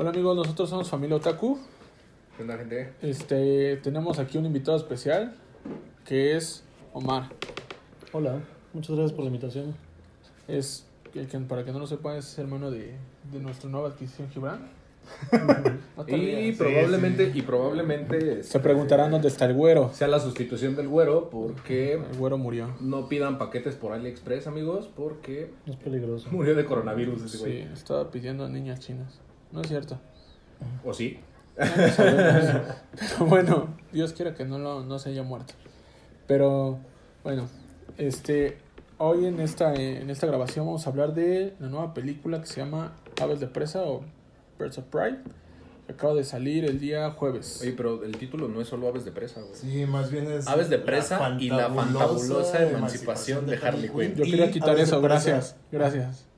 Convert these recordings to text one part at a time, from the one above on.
Hola amigos, nosotros somos Familia Otaku. ¿Qué onda, gente? Este, tenemos aquí un invitado especial que es Omar. Hola, muchas gracias por la invitación. Es, que- que para que no lo sepa, es hermano de, de nuestra nueva adquisición Gibran. No te Y rías. probablemente, y probablemente Se preguntarán dónde está el güero. sea la sustitución del güero porque El güero murió. no pidan paquetes por AliExpress, amigos, porque Es peligroso. murió de coronavirus ese Sí, güey. estaba pidiendo a niñas chinas. No es cierto. ¿O sí? No lo sabemos. Pero bueno, Dios quiera que no, lo, no se haya muerto. Pero bueno, este hoy en esta, en esta grabación vamos a hablar de la nueva película que se llama Aves de Presa o Birds of Pride. Que acaba de salir el día jueves. Oye, pero el título no es solo Aves de Presa, güey. Sí, más bien es. Aves de la presa y la fantabulosa emancipación de Harley Quinn. Yo quería quitar de eso, gracias. Gracias.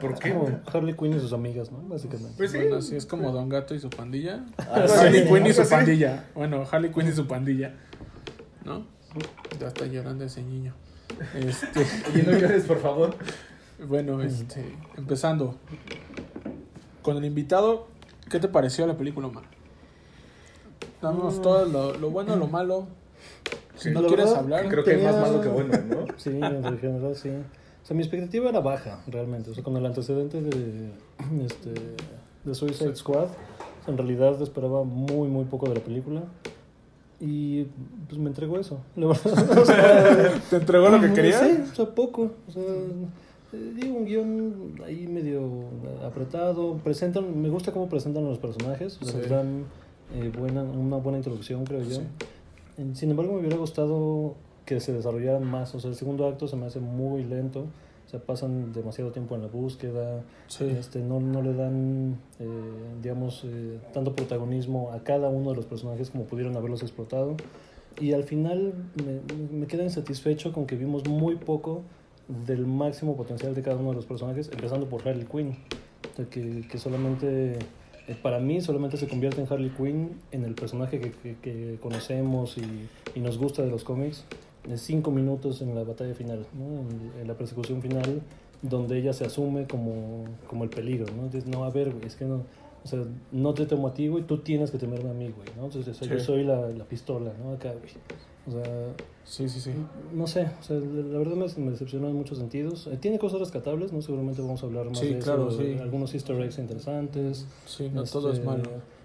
¿Por qué? Como Harley Quinn y sus amigas, ¿no? Básicamente. Pues sí. Bueno, así es como Don Gato y su pandilla. Ah, Harley sí, Quinn y su pandilla. Bueno, Harley Quinn y su pandilla. ¿No? Ya está llorando ese niño. Este. Oye, no llores, por favor. Bueno, este, empezando con el invitado, ¿qué te pareció la película, Omar? Damos Mm. todo lo, lo bueno, lo malo. Si Sí. no quieres verdad, hablar, Creo que hay más Tenía- malo que bueno, ¿no? Sí, en general sí. O sea, mi expectativa era baja, realmente. O sea, con el antecedente de, este, de Suicide Squad, o sea, en realidad esperaba muy, muy poco de la película. Y pues me entregó eso, la verdad. O sea, ¿te entregó lo que querías? Sí, o sea, poco. O sea, eh, digo, un guion ahí medio apretado. Presentan, me gusta cómo presentan a los personajes. o sea, Sí. dan eh, buena, una buena introducción, creo yo. Sí. Sin embargo, me hubiera gustado que se desarrollaran más. O sea, el segundo acto se me hace muy lento. O sea, pasan demasiado tiempo en la búsqueda. Sí. Este, no, no le dan, eh, digamos, eh, tanto protagonismo a cada uno de los personajes como pudieron haberlos explotado. Y al final me, me queda insatisfecho con que vimos muy poco del máximo potencial de cada uno de los personajes, empezando por Harley Quinn. O sea, que, que solamente, para mí, solamente se convierte en Harley Quinn en el personaje que, que- que conocemos y, y nos gusta de los cómics, de cinco minutos en la batalla final, ¿no? en, en la persecución final, donde ella se asume como, como el peligro. ¿no? No, a ver, güey, es que no. O sea, no te temo a ti, güey, tú tienes que temerme a mí, güey, ¿no? Entonces, o sea, yo soy la, la pistola, ¿no? Acá, güey. O sea, Sí, sí, sí. no sé, o sea, la verdad me, me decepcionó en muchos sentidos. Eh, tiene cosas rescatables, ¿no? Seguramente vamos a hablar más Sí, de claro, eso. sí. Algunos easter eggs interesantes. Sí, no todo es Este, malo.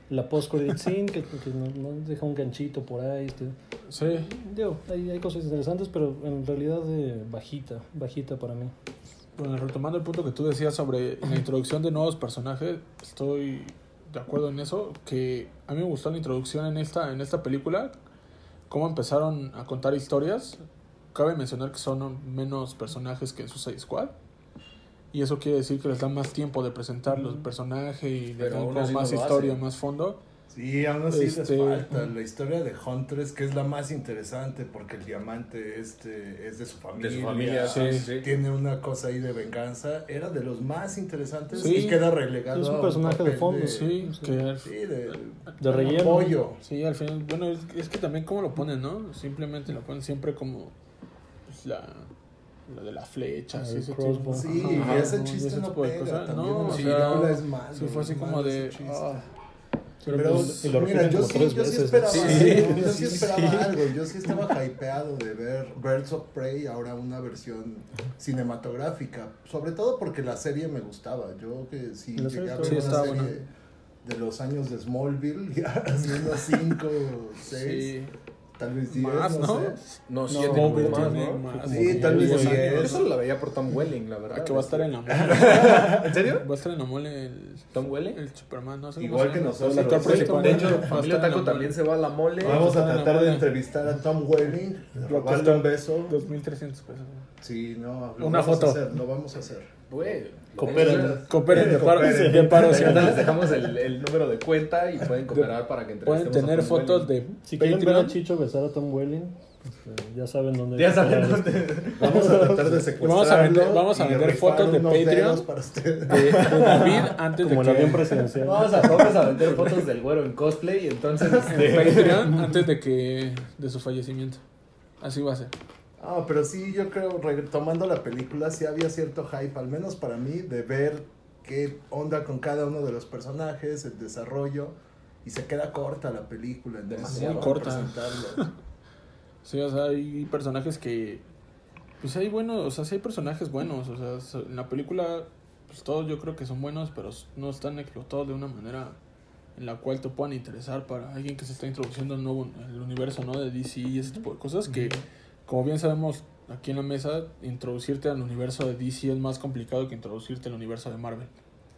La post-credit scene, que, que no, no deja un ganchito por ahí. Este. Sí. Digo, hay, hay cosas interesantes, pero en realidad eh, bajita, bajita para mí. Bueno, retomando el punto que tú decías sobre la introducción de nuevos personajes, estoy de acuerdo en eso, que a mí me gustó la introducción en esta, en esta película, cómo empezaron a contar historias. Cabe mencionar que son menos personajes que en Suicide Squad. Y eso quiere decir que les dan más tiempo de presentar los personajes y así no más historia, más fondo. Sí, aún así Este- les falta. La historia de Huntress, que es la más interesante porque el diamante este es de su familia. De su familia, sí, sí, sí. Tiene una cosa ahí de venganza. Era de los más interesantes Sí. y queda relegado. Es un personaje de fondo, Sí, Sí, que Sí, de, De relleno. apoyo. Sí, al final, bueno, es, es que también cómo lo ponen, ¿no? Simplemente lo ponen siempre como pues, la, la de la flecha, El ese tipo. Sí, Ajá, y ese ¿no? chiste ese no tipo de pega. También No, o la sea, película es malo. sí fue así como de... ese. Pero, Pero, pues, lo mira, yo sí, yo esperaba, Sí, algo, yo sí sí, esperaba sí. algo, yo sí estaba hypeado de ver Birds of Prey, ahora una versión cinematográfica, sobre todo porque la serie me gustaba, yo que sí La llegué a ver una serie buena. de los años de Smallville, ya así unos 5, 6, Sí, tal vez 10, más, no, ¿no? sé. No, No, más, ¿no? más. Sí, tal vez diez diez. años. Yo solo la veía por Tom Welling, la verdad. Ah, que va a estar en la mole. ¿En serio? Va a estar en la mole el, ¿Tom Welling? el Superman, no sé Igual que nosotros. El actor Sí, principal. De hecho, Familia Taco también se va a la mole. Vamos a tratar de entrevistar a Tom Welling, Lo robarle cuesta un beso. 2300 pesos. Sí, no, Una foto. a hacer, lo vamos a hacer. Güey. Cooperen. Cooperen de paro, Cooperen. de paro, sí. Ahorita les dejamos el, el número de cuenta y pueden cooperar para que Pueden entrevistemos a tener Tom fotos Welling. de Si quieren ver a Patreon. Chicho besar a Tom Welling, este, ya saben dónde. Ya saben encontrar dónde. Vamos a tratar de secuestrarlo. Vamos a vender- vamos a fotos de Patreon. dedos para usted. de, de David antes Como de avión que presidencial. Vamos a, vamos a vender fotos del güero en cosplay, entonces de este, Patreon antes de que de su fallecimiento. Así va a ser. Ah, pero sí, yo creo, retomando la película, sí había cierto hype, al menos para mí, de ver qué onda con cada uno de los personajes, el desarrollo, y se queda corta la película. en Demasiado corta. Sí, o sea, hay personajes que. Pues hay buenos, o sea, sí hay personajes buenos. O sea, en la película, pues todos yo creo que son buenos, pero no están explotados de una manera en la cual te puedan interesar para alguien que se está introduciendo al nuevo el universo, ¿no? De DC y ese tipo de cosas que, como bien sabemos aquí en la mesa, introducirte al universo de DC es más complicado que introducirte al universo de Marvel.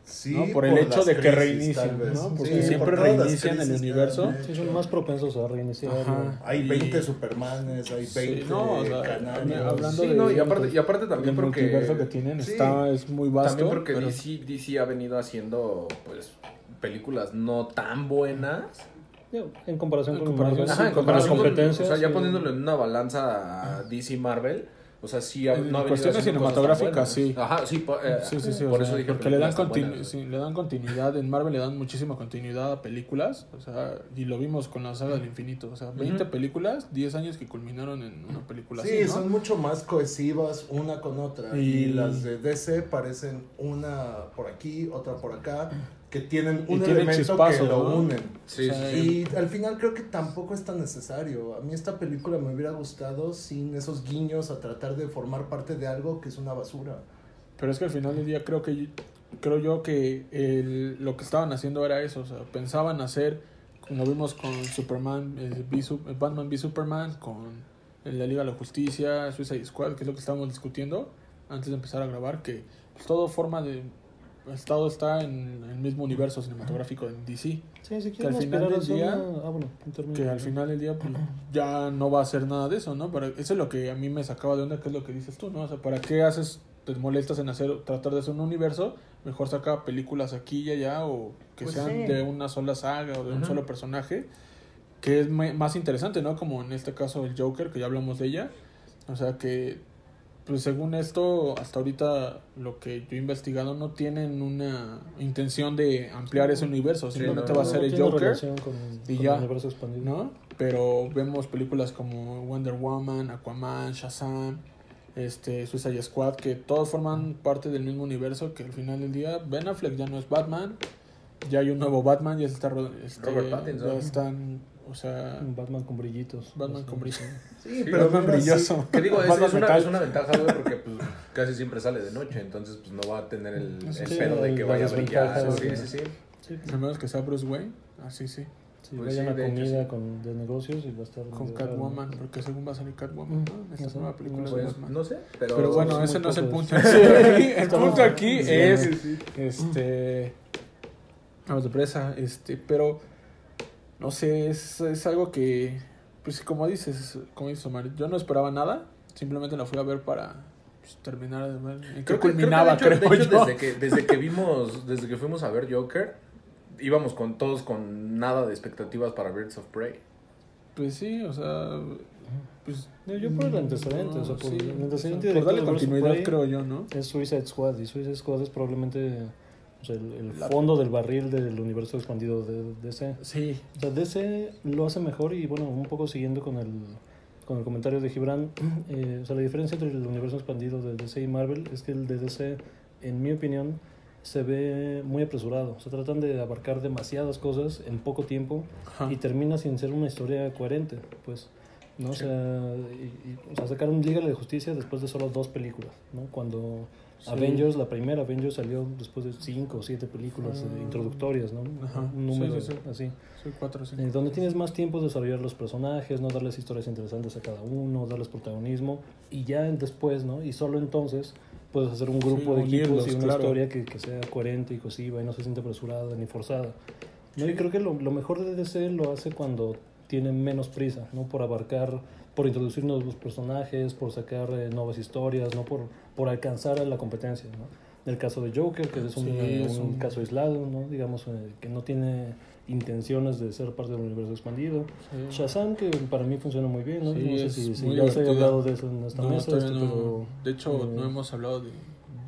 Sí, ¿no? Por el hecho las de que crisis, reinicien, tal vez. ¿no? Porque Sí, siempre por reinician el crisis que universo. Sí, hecho. son más propensos a reiniciar. Ajá. Hay Y- 20 Supermanes, hay 20 Sí, no, o sea, hablando Sí, de- no, y aparte, y aparte también el porque... multiverso que tienen Sí. está, es muy vasto. También porque pero- DC, DC ha venido haciendo, pues, películas no tan buenas. En comparación En con comparación, Marvel, sí, Ajá, en con comparación las con- competencias, O sea, ya poniéndolo en una balanza a DC Marvel. O sea, sí no ha cuestiones cinematográficas, sí. Ajá, sí, eh, Sí, sí, sí. por eso sea, dije porque le dan, películas tan continu- buenas. sí, le dan continuidad. En Marvel le dan muchísima continuidad a películas. O sea, y lo vimos con la saga del infinito. O sea, 20 Ujú. películas, 10 años que culminaron en una película Sí, así, ¿no? son mucho más cohesivas una con otra. Y... Y- las de DC parecen una por aquí, otra por acá, que tienen un tienen elemento que lo ¿no? unen. Sí, O sea, sí, sí. Y al final creo que tampoco es tan necesario. A mí esta película me hubiera gustado sin esos guiños a tratar de formar parte de algo que es una basura. Pero es que al final del día creo que creo yo que el- lo que estaban haciendo era eso, o sea, pensaban hacer, como vimos con Superman, eh, Su- eh, Batman v Superman, con la Liga de la Justicia, Suicide Squad, que es lo que estábamos discutiendo antes de empezar a grabar, que pues, todo forma de todo está en el mismo universo cinematográfico en DC, Sí, si que al final del día- una- Ah, bueno, que al final del día pues, ya no va a hacer nada de eso, ¿no? Pero eso es lo que a mí me sacaba de onda, que es lo que dices tú, ¿no? O sea, ¿para qué haces, te molestas en hacer, tratar de hacer un universo? Mejor saca películas aquí y allá o que Pues sean sí. de una sola saga o de un solo personaje, que es más interesante, ¿no? Como en este caso el Joker, que ya hablamos de ella. O sea que, pues según esto, hasta ahorita lo que yo he investigado no tienen una intención de ampliar ese universo, Sí, simplemente no, va a No ser el Joker. con, y con ya. el universo expandido. ¿no? Pero vemos películas como Wonder Woman, Aquaman, Shazam, este, Suicide Squad, que todos forman parte del mismo universo, que al final del día Ben Affleck ya no es Batman, ya hay un nuevo Batman, ya se está, este, Robert Pattinson. ya están, o sea, Un Batman con brillitos. Batman con brillo. Sí, Sí, pero Batman brilloso. Que digo, es, es una, es una ventaja, güey, porque pues, casi siempre sale de noche, entonces pues no va a tener el, el Sí, pedo de que la vaya a brillar. Sí, sí. sí, sí. Sí, A menos que sea Bruce Wayne, así sí, sí, Pues vayan sí, a de hecho, comida sí. con, de negocios y va a estar... con. Catwoman, porque según va a salir Catwoman, ¿no? En esta nueva película de Pues, Batman. No sé, pero... Pero bueno, ese no es el punto. Sí, el punto aquí sí, es sí, sí. este vamos de presa, este, pero no sé, es, es algo que pues como dices, como dices Omar, yo no esperaba nada, simplemente la fui a ver para pues, terminar de ver Creo que, culminaba, creo que, de hecho, creo de hecho, yo. desde que desde que vimos desde que fuimos a ver Joker íbamos con todos con nada de expectativas para Birds of Prey. Pues sí, o sea, pues yo por el antecedente, o sea, por sí, el antecedente o sea, por darle de Birds of continuidad Prey. creo yo, ¿no? Es Suicide Squad y Suicide Squad es probablemente o sea, el, el fondo del barril del universo expandido de DC. Sí, O sea, DC lo hace mejor y bueno, un poco siguiendo con el, con el comentario de Gibran, eh, o sea, la diferencia entre el universo expandido de DC y Marvel es que el de DC, en mi opinión, se ve muy apresurado. O sea, tratan de abarcar demasiadas cosas en poco tiempo ajá. y termina sin ser una historia coherente, pues. ¿no? O, Sí. sea, y- y- o sea, sacaron Liga de Justicia después de solo dos películas, ¿no? Cuando Sí. Avengers, la primera Avengers salió después de cinco o siete películas eh, introductorias, ¿no? Ajá. Un número sí, sí. así. Cuatro. Eh, donde tienes más tiempo de desarrollar los personajes, no darles historias interesantes a cada uno, darles protagonismo y ya después, ¿no? Y solo entonces puedes hacer un grupo de equipos unirlos, y una claro. historia que, que sea coherente y cohesiva y no se siente apresurada ni forzada. ¿no? Y creo que lo, lo mejor de DC lo hace cuando tiene menos prisa, ¿no? Por abarcar, por introducir nuevos personajes, por sacar eh, nuevas historias, ¿no? Por, por alcanzar a la competencia, ¿no? En el caso de Joker, que es un, Sí, eh, es un un- caso aislado, ¿no? Digamos, eh, que no tiene intenciones de ser parte del universo expandido. Sí. Shazam, que para mí funciona muy bien, ¿no? Sí, no sé si, si ya se ha hablado de eso en esta No, mesa, este, no. pero... De hecho, eh, no hemos hablado de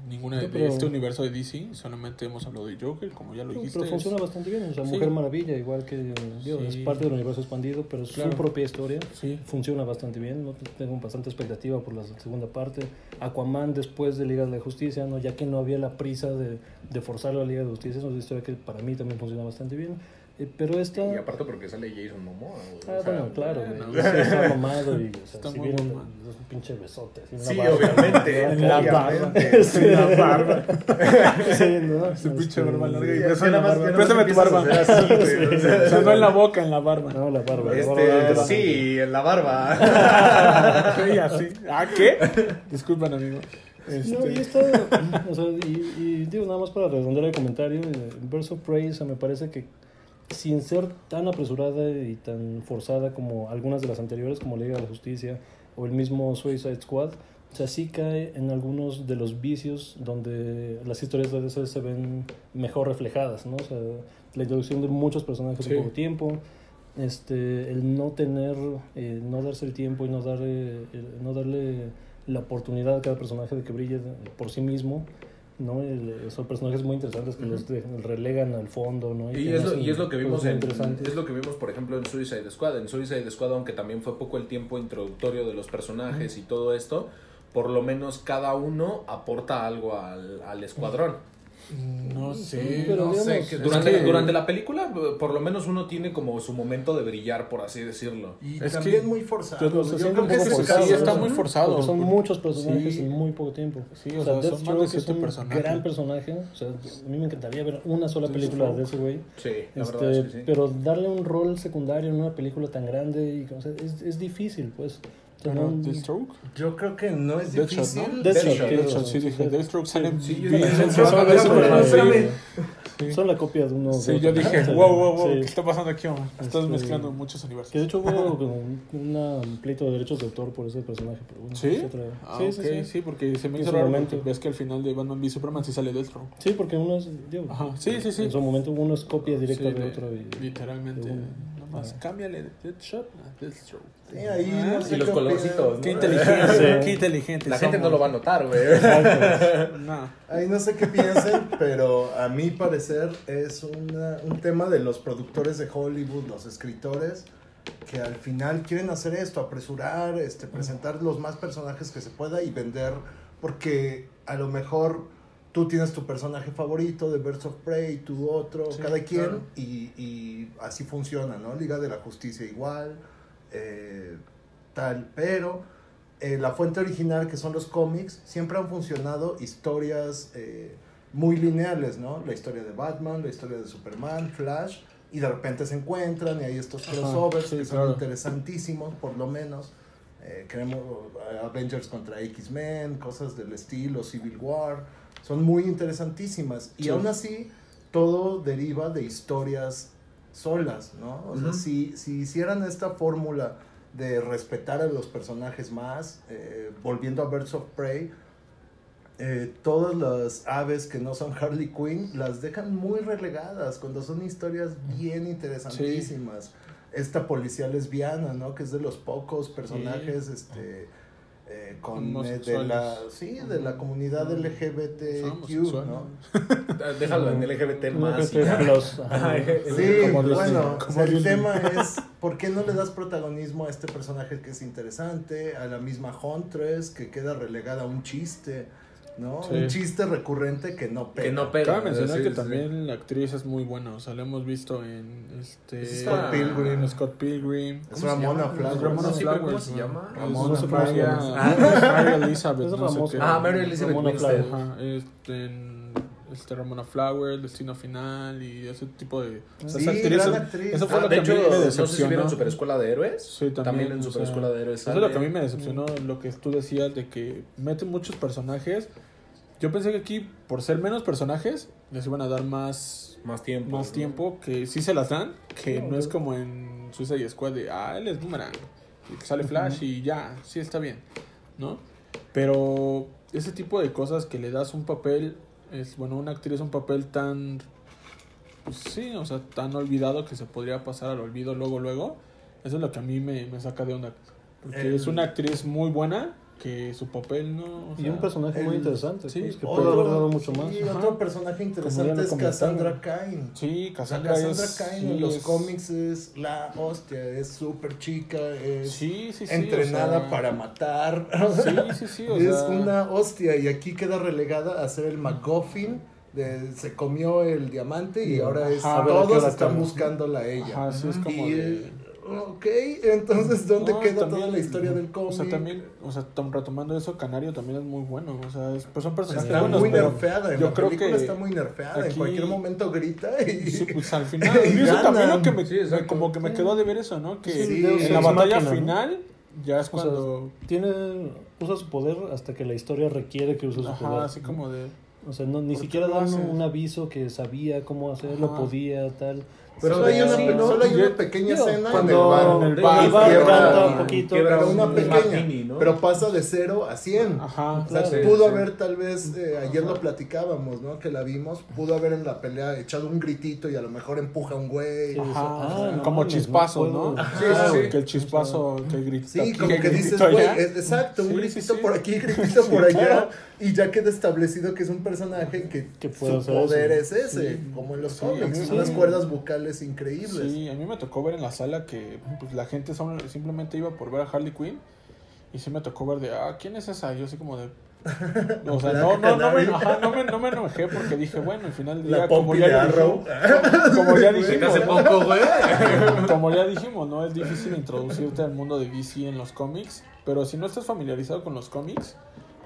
ninguna de, este universo de DC, solamente hemos hablado de Joker, como ya lo dijiste. pero funciona bastante bien. O sea. Mujer Maravilla, igual que digo, es parte del universo expandido, pero es su propia historia. Sí, Funciona bastante bien. ¿no? Tengo bastante expectativa por la segunda parte. Aquaman después de Liga de la Justicia, ¿no? ya que no había la prisa de, de forzar la Liga de Justicia. Es una historia que para mí también funciona bastante bien. Eh, pero esta. Y aparte porque sale Jason Momoa. güey. Ah, O sea, bueno, claro, güey. Sí, está mamado y, o sea, Está si mamado. es un pinche besote. así Sí, barba. obviamente. En la. Sí. En la barba. Sí, ¿no? Pinche Este, barba larga y beso en la barba. Préstame tu barba. o sea, no en la boca, en la barba. No, la barba. la barba, Este, sí, en la barba. Sí, así. ¿Ah, qué? Disculpen, amigo. Este, No, y está, o sea, y, y digo nada más para redondear el comentario, eh, Birds of Prey, o sea, me parece que sin ser tan apresurada y tan forzada como algunas de las anteriores, como Liga de la Justicia o el mismo Suicide Squad, o sea, sí cae en algunos de los vicios donde las historias de DC se ven mejor reflejadas, ¿no? O sea, la introducción de muchos personajes Sí. en poco tiempo, este, el no tener, eh, no darse el tiempo y no darle, el- no darle la oportunidad a cada personaje de que brille por sí mismo, ¿no? El- son personajes muy interesantes que los de- relegan al fondo, ¿no? Y es, lo, y es lo que vimos en, es lo que vimos por ejemplo en Suicide Squad. En Suicide Squad aunque también fue poco el tiempo introductorio de los personajes y todo esto por lo menos cada uno aporta algo al, al escuadrón No sé. pero no sé. digamos, que- durante, que- durante la película por lo menos uno tiene como su momento de brillar por así decirlo Y Es también que muy forzado. yo- Yo, creo que es forzado, sí, está ¿no? muy forzado. Porque son muchos personajes Sí. en muy poco tiempo. Sí, o sea, son más de Deathstroke es un personajes. gran personaje. O sea, a mí me encantaría ver una sola película de ese güey. sí la Este, verdad es que sí Pero darle un rol secundario en una película tan grande y, o sea, es, es difícil, pues. Pero, ¿Deathstroke? Yo creo que no es Deathshot, difícil. ¿no? Deathshot, Deathshot, sí, dije. Deathstroke sale Sí, yo bien. Son- la copia de uno. Sí, de yo dije, wow, wow, wow, sí. ¿qué está pasando aquí, Omar? Estás Este, mezclando muchos universos. Que de hecho hubo como un pleito de derechos de autor por ese personaje. Pero bueno, ¿Sí? Ah, sí, sí, sí, sí. porque se me hizo raro ves que al final de Batman v Superman sí sale Deathstroke. Sí, porque uno es. digo, Ajá, sí, sí, sí. En su momento uno es copia directa Sí, de de- otro. y- Literalmente. Ajá. cámbiale de Deathshot a Deathstroke. Sí, ahí Ah, no sé y los colorcitos. ¿no? Qué inteligente, Sí. qué inteligente. la gente no lo va a notar güey No. Ahí no sé qué piensen, pero a mi parecer es una- un tema de los productores de Hollywood, los escritores, que al final quieren hacer esto, apresurar, este, presentar los más personajes que se pueda y vender, porque a lo mejor tú tienes tu personaje favorito de Birds of Prey, tu otro, Sí, cada quien, claro. y, y así funciona, ¿no? Liga de la Justicia igual, eh, tal, pero eh, la fuente original, que son los cómics, siempre han funcionado historias eh, muy lineales, ¿no? La historia de Batman, la historia de Superman, Flash, y de repente se encuentran y hay estos Ajá, crossovers sí, que son interesantísimos, por lo menos. Queremos Avengers contra X-Men, cosas del estilo, Civil War, son muy interesantísimas. Y Sí. aún así, todo deriva de historias solas, ¿no? O sea, si, si hicieran esta fórmula de respetar a los personajes más, eh, volviendo a Birds of Prey, eh, todas las aves que no son Harley Quinn las dejan muy relegadas cuando son historias bien interesantísimas. Esta policía lesbiana, ¿no? Que es de los pocos personajes, este, eh, con eh, de la, sí, de la comunidad LGBTQ. ¿no? déjalo en LGBT más y ajá. Ay, Sí, bueno, como o sea, el tema es ¿por qué no le das protagonismo a este personaje que es interesante, a la misma Huntress que queda relegada a un chiste, ¿no? Sí. Un chiste recurrente que no pega. que no pega Cabe mencionar Sí, que sí. también la actriz es muy buena, o sea, la hemos visto en este Es Scott Pilgrim. Scott Pilgrim. Es ¿Cómo se Ramona? Flowers. Ramona ¿cómo se llama? Ramona Flowers. Ah, Mary Elizabeth, Es no sé Ramona. qué. Ah, Mary Elizabeth Ramona Winstead. Flowers. Ajá, este, en- este Ramona Flowers, Destino Final y ese tipo de... o sea, Sí, gran actriz. Eso fue Ah, lo de que hecho, a mí me no sé si decepcionó. vieron Super Escuela de Héroes. Sí, también, También en o Super sea, Escuela de Héroes. Eso es lo que a mí me decepcionó, lo que tú decías de que meten muchos personajes. Yo pensé que aquí, por ser menos personajes, les iban a dar más, Más tiempo. más ¿no? tiempo, que sí se las dan, que No, no es como en Suicide Squad de, ah, él es Boomerang, y sale Flash y ya, sí está bien, ¿no? Pero ese tipo de cosas que le das un papel, es bueno, una actriz un papel tan, pues sí, o sea, tan olvidado que se podría pasar al olvido luego, luego, eso es lo que a mí me, me saca de onda. Porque El- es una actriz muy buena, que su papel no... o Y un personaje muy interesante, sí, pues, que otro- puede haber dado mucho más. Y Ajá. otro personaje interesante es. Cassandra Cain. Sí, Cassandra, Cain sí, en los es- cómics es la hostia, es súper chica, es Sí, sí, sí. entrenada o sea, para matar. Sí, sí, sí, o es sea... una hostia y aquí queda relegada a ser el MacGuffin. De, se comió el diamante y ahora es, ajá, todos están buscándola a ella. Ajá, sí, es como y, de... ok, entonces, ¿dónde No, queda también, toda la historia del cómic? O sea, también, o sea, tom- retomando eso, Canario también es muy bueno. O sea, es, pues son personajes Está buenos, muy nerfeada, en yo la creo película que está muy nerfeada, en aquí- cualquier momento grita y... Sí, pues al final, Y y eso también lo que me, Sí, como que me quedó de ver eso, ¿no? Que Sí, en la batalla máquina, ¿no? final ya es O sea, cuando, tiene, usa su poder hasta que la historia requiere que use su ajá, poder. así como de, O sea, no, ni ¿Por siquiera dan un aviso que sabía cómo hacerlo, Ajá. podía, tal. Pero Solo hay, una, sí, ¿no? solo hay Yo- una pequeña digo, escena cuando en el bar. en el el bar, bar quiebra- canta un poquito. quiebra un una pequeña. martini, ¿no? Pero pasa de 0 a 100. ajá, O sea, Claro. pudo Sí, haber sí. tal vez, eh, ayer lo platicábamos, ¿no? Que la vimos, pudo haber en la pelea echado un gritito y a lo mejor empuja a un güey. Ajá, no como chispazo, no ¿no? puedo. Sí, sí, sí. Que el chispazo, que el grito Sí, aquí, como que dices, güey, exacto, un gritito por aquí, gritito por allá, y ya queda establecido que es un personaje que, su poder es ese, como en los cómics, sí. unas cuerdas increíbles. Sí, a mí me tocó ver en la sala que pues, la gente simplemente iba por ver a Harley Quinn y sí me tocó ver de, ah, ¿quién es esa? Yo así como de... O sea, no, no, no, me, ajá, no, me, no me enojé porque dije, bueno, al final del día, como ya, dijimos, como ya dijimos, hace ¿no? poco, güey. como ya dijimos, ¿no? Es difícil introducirte al mundo de DC en los cómics, pero si no estás familiarizado con los cómics,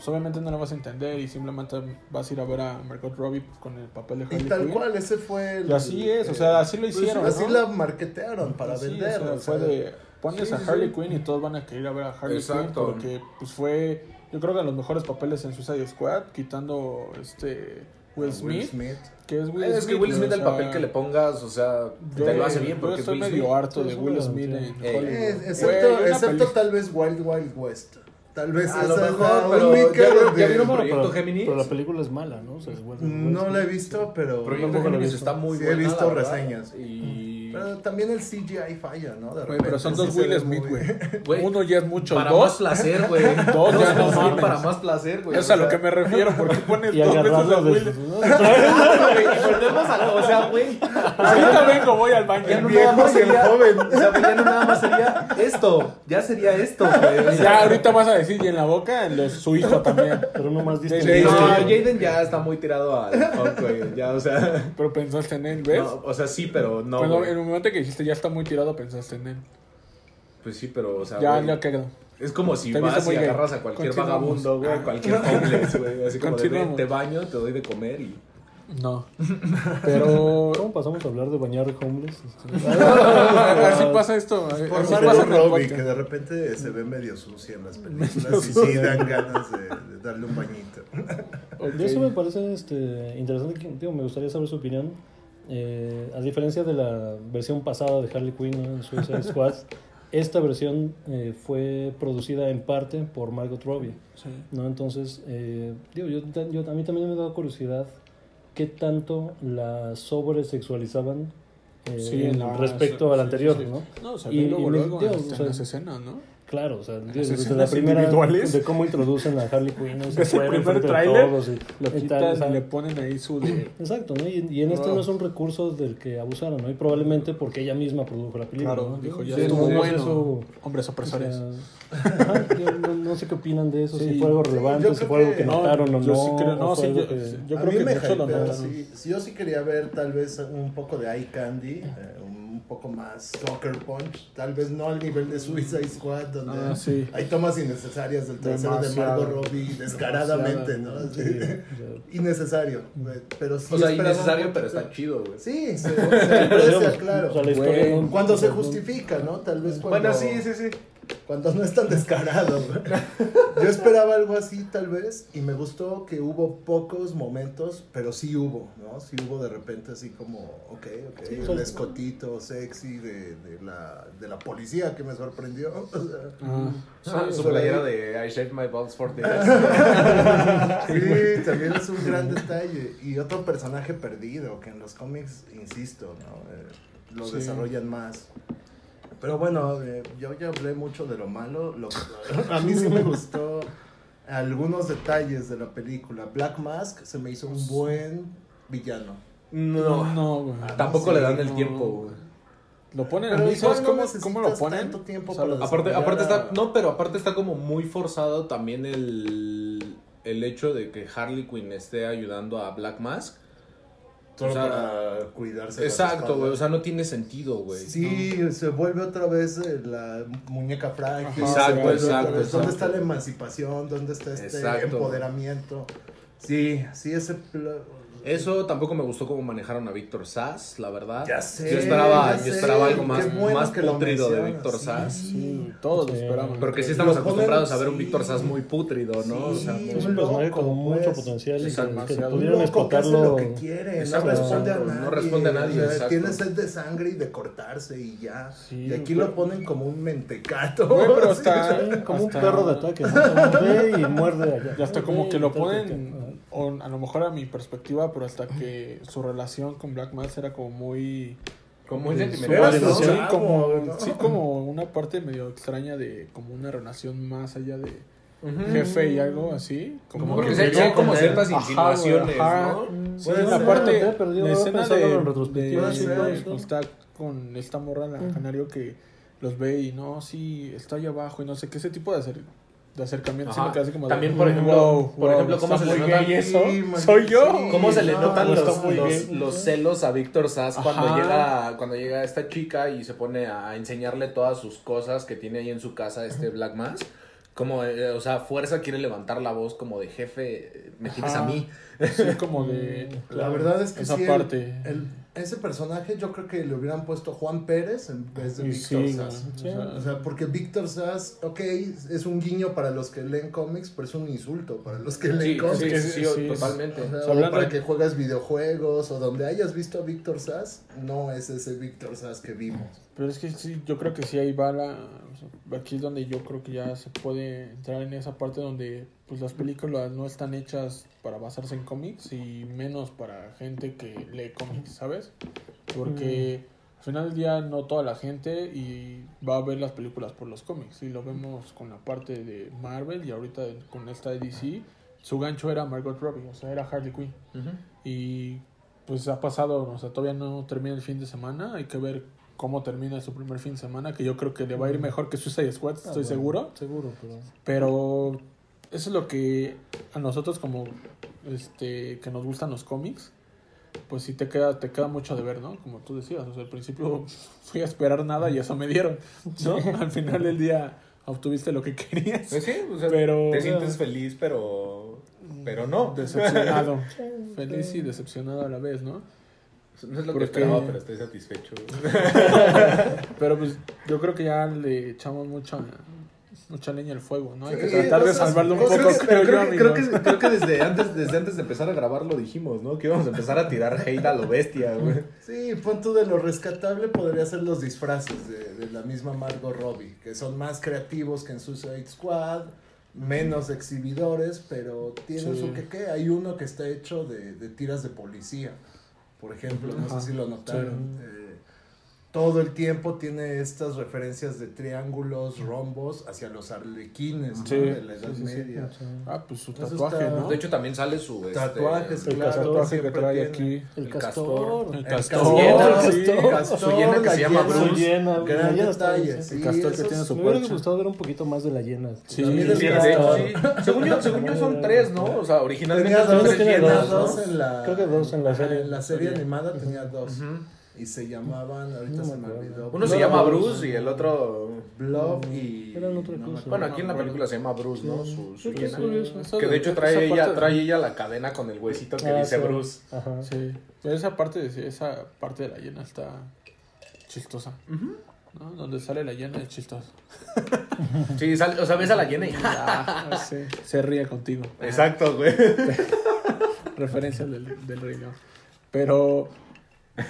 pues obviamente no lo vas a entender y simplemente vas a ir a ver a Margot Robbie con el papel de Y Harley tal Quinn. cual, ese fue el... Y así es, o sea, así lo pues, hicieron, así ¿no? la marketearon para Sí, vender. o sea, o fue de pones sí, a Harley sí. Quinn y todos van a querer ir a ver a Harley Exacto. Quinn porque pues fue yo creo que de los mejores papeles en Suicide Squad quitando este Will Will Smith, Smith. que es Will Es Smith que Will o Smith, el papel que le pongas, o sea, yo- te lo hace bien. yo Porque estoy Will medio Smith- harto de es Will Smith en. Eh, Hollywood. Eh, excepto excepto tal vez Wild Wild West. Tal vez A esa lo es la pero única ya vieron- donde- ya vieron Bueno, Proyecto pero, Géminis? pero la película es mala, ¿no? O sea, es Will- Will No la he visto, pero... Proyecto tampoco lo he Géminis visto. está muy Sí, he visto reseñas. Y... Pero también el CGI falla, ¿no? De Güey, pero son sí dos se Will Smith, muy- güey. Güey, Uno ya es mucho, para dos. más placer, güey. Dos ya no son mames. para más placer, güey. Es a lo que me refiero, porque pones Y dos veces a. Will. Y volvemos a lo- o sea, güey. Ahorita vengo, voy al baño. Ya no viejo nada más y el sería, joven. O sea, ya no nada más sería esto. Ya sería esto, güey. Ya ahorita vas a decir, y en la boca, los, su hijo también. Pero no más Sí, distinto. No, sí. Jaden ya está muy tirado al güey. Ya, o sea. Pero pensaste en él, ¿ves? no, o sea, sí, pero no. El momento que dijiste ya está muy tirado, pensaste en él. Pues sí, pero, o sea. Ya, güey, ya quedó. Es como si vas y gay. agarras a cualquier vagabundo, güey, a cualquier homeless, güey. Así como de, Continuamos. "Ven, te baño, te doy de comer y. No. Pero. ¿Cómo pasamos a hablar de bañar homeless? Este, Así pasa esto. Por así Margot pasa Robbie, que de repente se ve medio sucia en las películas y sí dan ganas de, de darle un bañito. Ok. De eso me parece este, interesante. digo, me gustaría saber su opinión. Eh, a diferencia de la versión pasada de Harley Quinn ¿no? en Suicide Squad, esta versión eh, fue producida en parte por Margot Robbie. Sí. ¿no? Entonces, eh, digo, yo, yo- a mí también me da curiosidad qué tanto la sobresexualizaban eh, Sí, no, respecto al anterior. ¿no? No, Y- y me- digo, o sea, las escenas, ¿no? Claro, o sea, desde escenas la primera individuales. de cómo introducen a Harley Quinn, ¿no? Ves el primer tráiler, Lo y tal, quitan o sea, y le ponen ahí su de... Exacto, ¿no? Y, y en este No. no es un recurso del que abusaron, ¿no? Y probablemente porque ella misma produjo la película, Claro, ¿no? dijo, ya sí, estuvo no bueno. eso, Hombres o opresores. sea, ajá, yo no, no sé qué opinan de eso, Sí. si fue algo relevante, si creo fue algo que- que No, notaron o no. yo sí creo- no, o sí, yo- que- yo creo que me muchos lo notaron. Yo sí quería ver tal vez un poco de eye candy, eh, un poco más soccer punch, tal vez no al nivel de Suicide Squad, donde Ah, sí. hay tomas innecesarias del trasero de. Margot Robbie descaradamente, ¿no? Sí, Innecesario, güey, pero sí O sea, innecesario, pero está chido, güey. Sí, se, aprecia, claro. o sea, la historia Güey, no- Cuando se justifica, ¿no? Tal vez cuando... Bueno, sí, sí, sí. Cuando no es tan descarado. Yo esperaba algo así, tal vez, y me gustó que hubo pocos momentos, pero sí hubo, ¿no? Sí hubo de repente así como, ok, ok, Sí, el escotito sexy de, de, la, de la policía que me sorprendió. O sea, Ah, Ah, su playera de I shaved my balls for this. sí, también es un gran detalle. Y otro personaje perdido, que en los cómics, insisto, ¿no? Eh, lo Sí. desarrollan más. Pero bueno, eh, yo ya hablé mucho de lo malo. Lo, a mí sí me gustó algunos detalles de la película. Black Mask se me hizo un buen villano. No, No, güey. Ah, tampoco sí, le dan el no. tiempo, güey. Lo ponen Pero ahí, ¿sabes igual no cómo, cómo lo ponen? tanto tiempo O sea, para lo- Aparte, aparte a- está, no, pero aparte está como muy forzado también el, el hecho de que Harley Quinn esté ayudando a Black Mask. Solo o sea, para cuidarse. Exacto, güey, o sea, no tiene sentido, güey. Sí, se vuelve otra vez eh, la muñeca frágil. Exacto, vuelve otra exacto, vez. ¿Dónde exacto. está la emancipación? ¿Dónde está este Exacto. empoderamiento? Sí, sí, ese. Eso tampoco me gustó cómo manejaron a Víctor Sass, la verdad. Ya sé, Yo esperaba, ya yo sé, esperaba algo más, bueno más que lo putrido de Víctor sí. Sass. Sí, todos lo Sí. esperaban. Porque sí estamos acostumbrados a ver un sí. Víctor Sass muy putrido, ¿no? O sea, Sí, Es un personaje con mucho pues. potencial y Es que, que pudieron loco que hace explotarlo. lo que quiere, Exacto, no responde a nadie. no responde a nadie, o sea. Tiene sed de sangre y de cortarse y ya. Sí, y aquí pero- lo ponen como un mentecato. Güey, pero Sí. está- Sí, como un perro de ataque, ¿no? Y muerde allá. Y hasta como que lo ponen. O a lo mejor a mi perspectiva, pero hasta que su relación con Black Mask era como muy... como muy sentimental, sí, como, ¿no? sí, como una parte medio extraña de como una relación más allá de jefe y algo así. Como que que se- llegó como ciertas insinuaciones, ajá. ¿no? Sí, la parte, la escena de, en retrospectiva, de- sí, de- puede cuando está con esta morra, la canario, que los ve y no, sí, está ahí abajo y no sé qué, ese tipo de, acer- de acercamiento, me queda así como de, También, por "Mm, ejemplo, wow, por wow, ejemplo, cómo se le nota- eso, Sí, soy yo. sí. ¿Cómo se le No, notan los, los, celos a Víctor Sass cuando llega cuando llega esta chica y se pone a enseñarle todas sus cosas que tiene ahí en su casa este Black Mask? Como, eh, o sea, fuerza quiere levantar la voz como de jefe, me tienes Ajá. a mí. Sí, como de... La verdad es que esa sí, el- parte. el- ese personaje yo creo que le hubieran puesto Juan Pérez en vez de Y Víctor sí, Sass. o sea, O sea, porque Víctor Sass, ok, es un guiño para los que leen cómics, pero es un insulto para los que leen Sí, cómics. sí, que sí, sí, sí, sí, totalmente. O sea, O sea, o hablando para de- que juegas videojuegos o donde hayas visto a Víctor Sass, no es ese Víctor Sass que vimos. Pero es que sí, yo creo que sí ahí va la... o sea, aquí es donde yo creo que ya se puede entrar en esa parte donde pues las películas no están hechas para basarse en cómics y menos para gente que lee cómics, ¿sabes? Porque al final del día no toda la gente y va a ver las películas por los cómics. Y lo vemos con la parte de Marvel y ahorita con esta de DC, su gancho era Margot Robbie, o sea, era Harley Quinn. Ujú. Y pues ha pasado, o sea, todavía no termina el fin de semana. Hay que ver cómo termina su primer fin de semana, que yo creo que le va a ir mejor que Suicide Squad, Ah, estoy bueno, seguro. Seguro, pero. Pero eso es lo que a nosotros como este que nos gustan los cómics, pues sí te queda te queda mucho de ver, ¿no? Como tú decías, o sea, al principio fui a esperar nada y eso me dieron, ¿no? Al final del día obtuviste lo que querías. Pues sí, o sea, Pero- te sientes feliz, pero pero no. Decepcionado. Feliz y decepcionado a la vez, ¿no? No es lo Porque- que esperaba, pero estoy satisfecho. Pero pues yo creo que ya le echamos mucha mucha leña al fuego, ¿no? Hay que Sí, tratar de salvarlo un poco, que- creo yo, creo, que, creo, amigos. que, creo que desde antes, desde antes de empezar a grabar lo dijimos, ¿no? Que íbamos a empezar a tirar hate a lo bestia, güey. Sí, pon tú de lo rescatable podría ser los disfraces de, de la misma Margot Robbie, que son más creativos que en Suicide Squad, menos exhibidores, pero tienen Sí. su que qué. Hay uno que está hecho de, de tiras de policía, por ejemplo, no Ajá, sé si lo notaron. sí. Eh, todo el tiempo tiene estas referencias de triángulos, rombos hacia los arlequines ¿no? Sí, de la Edad sí, sí, sí. Media. Ah, pues su tatuaje, está- ¿no? De hecho, también sale su. este, Tatuajes, el claro, tatuaje que trae tiene. aquí. El, El castor. El El castor, castor, sí. el castor, Su llena que la se llama Bruce. Su llena, Gran detalle, El castor que tiene su Me hubiera gustado ver un poquito más de la llena. Sí, el Sí, castor. de hecho, sí. Según yo, según yo son tres, ¿no? O sea, originalmente Tenía son dos, tres ¿no? la, Creo que dos en la serie. En la serie Serie. animada tenía dos. Y se llamaban, ahorita No se me olvidó. Uno se llama Bruce y el otro. Blob y. Eran otra cosa. Bueno, aquí en la película se llama Bruce, ¿no? Su, Que de hecho esa trae ella, trae ella la cadena con el huesito que Ah, dice sí. Bruce. Ajá. Sí, pero esa parte, de, esa parte de la llena está chistosa. ¿no? Donde sale la llena es chistosa. Sí, sale- o sea, ves a la llena y. Ah, sí. Se ríe contigo. Exacto, güey. Referencia del, del rey, ¿no? Pero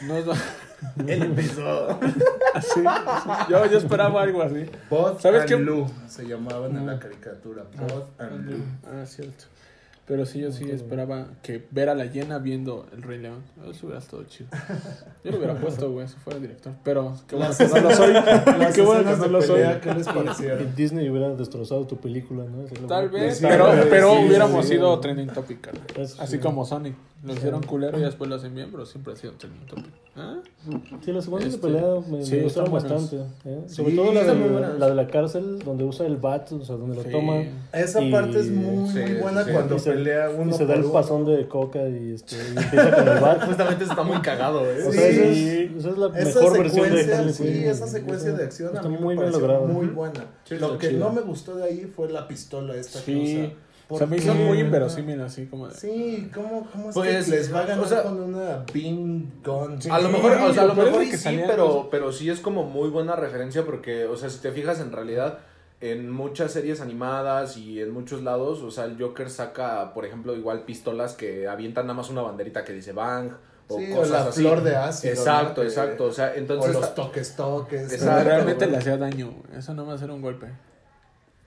no es Él empezó. así. Yo, yo esperaba algo así. Bod ¿Sabes and qué? Lou se llamaban en la caricatura. Bod and Lou. Ah, cierto. Pero sí, yo sí esperaba que ver a la llena viendo el Rey León. Eso hubiera estado chido. Yo lo hubiera puesto, güey, si fuera director. Pero qué bueno que no lo soy. Qué bueno que no lo soy. ¿qué les Y parecieron? Disney hubiera destrozado tu película, ¿no? Tal vez, Sí, pero, pero sí, hubiéramos sí. sido trending topic, Así sí. como Sonic. Lo hicieron culero y después lo hacen bien, pero siempre ha sido trending topic. ¿Ah? Sí, las secuencias Este, de pelea me, sí, me gustaron bastante. ¿eh? Sí, Sobre todo la de, la de la cárcel, donde usa el bat, o sea, donde lo Sí. toma. Esa Y- parte es muy, Sí, muy buena sí, sí. cuando se- pelea uno y se da el uno. pasón de coca y, este, y empieza con el bat. Justamente está muy cagado, O güey. sea, Sí. esa es, esa es la Esa mejor versión de sí, esa secuencia de acción a está mí me muy bien pareció lograda. muy buena. Sí, Lo que chido. no me gustó de ahí fue la pistola esta que Sí. usa. O sea, me ¿Por hizo muy inverosímil así como de... Sí, ¿cómo, cómo es Pues, que les va a ganar o sea- con una beam gun? A lo mejor, o sea, a lo mejor sí, salían pero, pero sí es como muy buena referencia porque, o sea, si te fijas en realidad en muchas series animadas y en muchos lados, o sea, el Joker saca, por ejemplo, igual pistolas que avientan nada más una banderita que dice Bang o Sí, o cosas la así. flor de ácido. Exacto, exacto, o sea, O entonces los toques toques. Exacto, realmente le hacía daño. Eso no más era un golpe.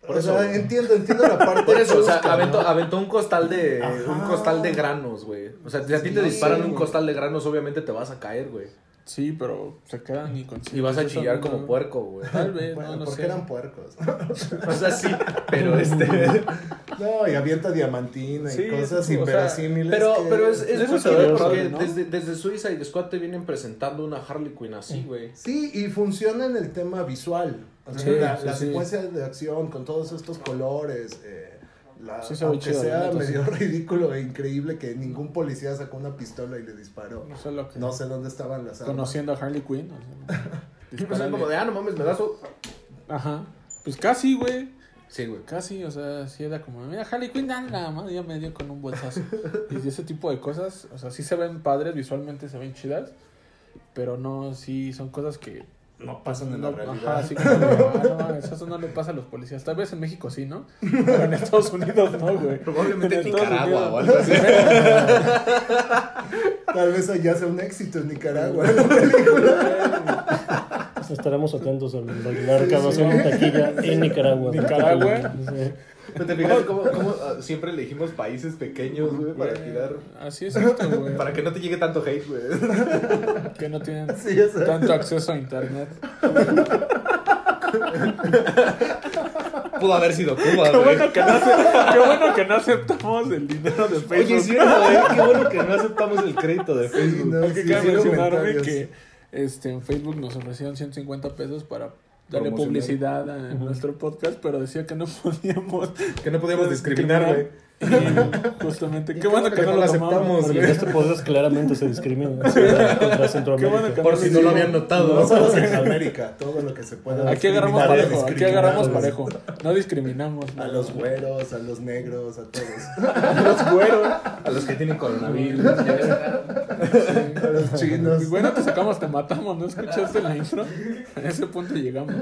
O Por eso, sea, güey. entiendo, entiendo la parte Por eso, o sea, aventó, ¿no? aventó un costal de Ajá. un costal de granos, güey. O sea, si a ti te Sí, disparan un costal de granos, obviamente te vas a caer, güey. Sí, pero se quedan inconscientes. Y vas a chillar no- como puerco, güey. Tal vez, Bueno, no, no porque sé. eran puercos. O sea, sí, pero este No, y avienta diamantina Sí, y cosas inverosímiles. Pero, que- pero es, es Eso padre curioso, porque ¿no? desde, desde Suicide Squad te vienen presentando una Harley Quinn así, güey. Sí, y funciona en el tema visual. O sea, Sí, la, sí, la sí. secuencia de acción con todos estos colores. eh, la- Sí se ve aunque chido, sea medio ridículo e increíble que ningún policía sacó una pistola y le disparó. No sé lo que. No sé dónde estaban las armas. Conociendo a Harley Quinn. o sea, Pues como de, ah, no mames, me das o-". Ajá. Pues casi, güey. Sí, güey. Casi, o sea, sí era como, mira, Harley Quinn, nada más, ya me dio con un bolsazo. y ese tipo de cosas, o sea, sí se ven padres, visualmente se ven chidas, pero no, sí son cosas que No pasan en no, la realidad. Ajá, así como, ah, no, eso no le pasa a los policías. Tal vez en México sí, ¿no? Pero en Estados Unidos no, güey. Probablemente en Nicaragua o algo así. Tal vez allá sea un éxito en Nicaragua. la película. Estaremos atentos a la, la recaudación en taquilla en Nicaragua. Nicaragua. Sí. Pero te fijas cómo, cómo, ah, siempre elegimos países pequeños, güey, para tirar. Así es esto, güey. Para que no te llegue tanto hate, güey. que no tienen Sí, tanto acceso a internet. Pudo haber sido Cuba, Qué güey. bueno que no, qué bueno que no aceptamos el dinero de Facebook. Oye, sí, güey, qué bueno que no aceptamos el crédito de sí, Facebook. no, Hay que sí, cabe sí, mencionarme que este, en Facebook nos ofrecieron 150 pesos para darle publicidad a nuestro podcast, pero decía que no podíamos Que no podíamos discriminar, güey. Y justamente, qué, bueno que, no lo aceptamos, Porque en este podcast claramente se discrimina contra Centroamérica. Bueno Por si no lo habían notado. No solo Centroamérica, todo lo que se pueda. Aquí agarramos parejo, aquí agarramos parejo. No discriminamos. A los güeros, a los negros, a todos. los güeros. A los que tienen coronavirus. A los chinos. Y bueno, te sacamos, te matamos, ¿no escuchaste la intro? A ese punto llegamos.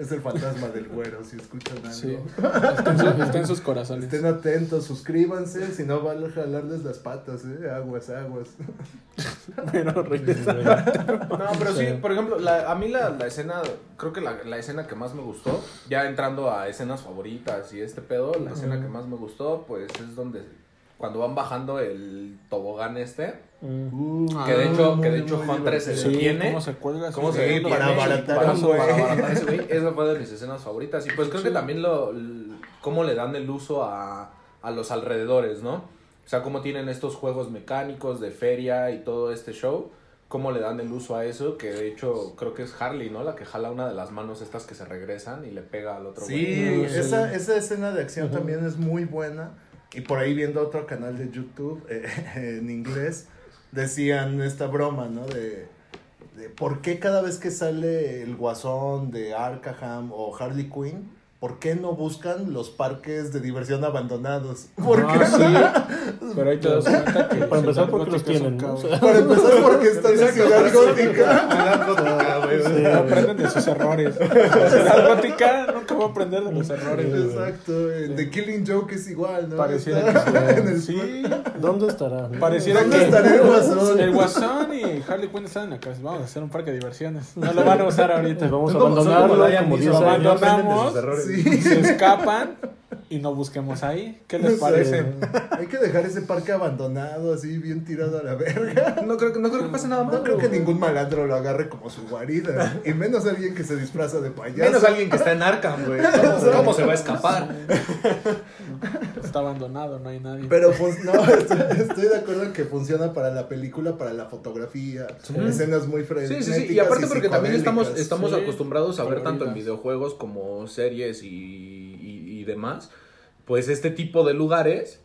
Es el fantasma del güero, si escuchan algo. Sí. Su- en sus corazones. Estén atentos, suscríbanse, si no van a jalarles las patas, eh. Aguas, aguas. Pero regresa. No, pero sí, por ejemplo, la- a mí la, la escena, creo que la, la escena que más me gustó, ya entrando a escenas favoritas y este pedo, la escena que más me gustó, pues es donde cuando van bajando el tobogán este, Mm. que de hecho, muy, que de hecho muy Hunter se detiene. cómo se cuelga. ¿Cómo sí, se para abaratar para, para ese güey. Esa fue de mis escenas favoritas. Y pues creo que Sí. también lo, cómo le dan el uso a, a los alrededores, ¿no? O sea, cómo tienen estos juegos mecánicos de feria y todo este show. Cómo le dan el uso a eso, que de hecho creo que es Harley, ¿no? La que jala una de las manos estas que se regresan y le pega al otro Sí, güey. Esa, esa escena de acción Ujú. también es muy buena. Y por ahí viendo otro canal de YouTube eh, en inglés, decían esta broma, ¿no? De, de por qué cada vez que sale el guasón de Arkham o Harley Quinn, ¿por qué no buscan los parques de diversión abandonados? ¿Por qué? Ah, sí. Pero ahí te das cuenta que. Para empezar, porque los tienen, Para empezar, porque está en la ciudad gótica. Güey. Sí. Aprenden de sus errores. La gótica nunca va a aprender de los errores. Exacto, de Killing Joke es igual, ¿no? Pareciera Está que en el sí. ¿Dónde estará? Pareciera ¿Dónde que estará el guasón? el Guasón y Harley Quinn están en la casa. Vamos a hacer un parque de diversiones. No lo van a usar ahorita. Vamos a abandonarlo Liam como Neeson, 10 lo abandonamos. Sí. Se escapan y no busquemos ahí. ¿Qué les parece? Hay que dejar ese parque abandonado, así bien tirado a la verga. No creo, que- no creo que pase nada malo. No creo que ningún malandro lo agarre como su guarida. Y menos alguien que se disfraza de payaso. Menos alguien que está en Arkham, güey. ¿Cómo, cómo se va a escapar? Está abandonado, no hay nadie. Pero pues no, estoy, estoy de acuerdo en que funciona para la película, para la fotografía, escenas muy Sí, frenéticas. sí, sí. Y aparte porque también estamos, psicodélicas. estamos Sí, acostumbrados a ver tanto en coloridas. videojuegos como series y, y, y demás. Pues este tipo de lugares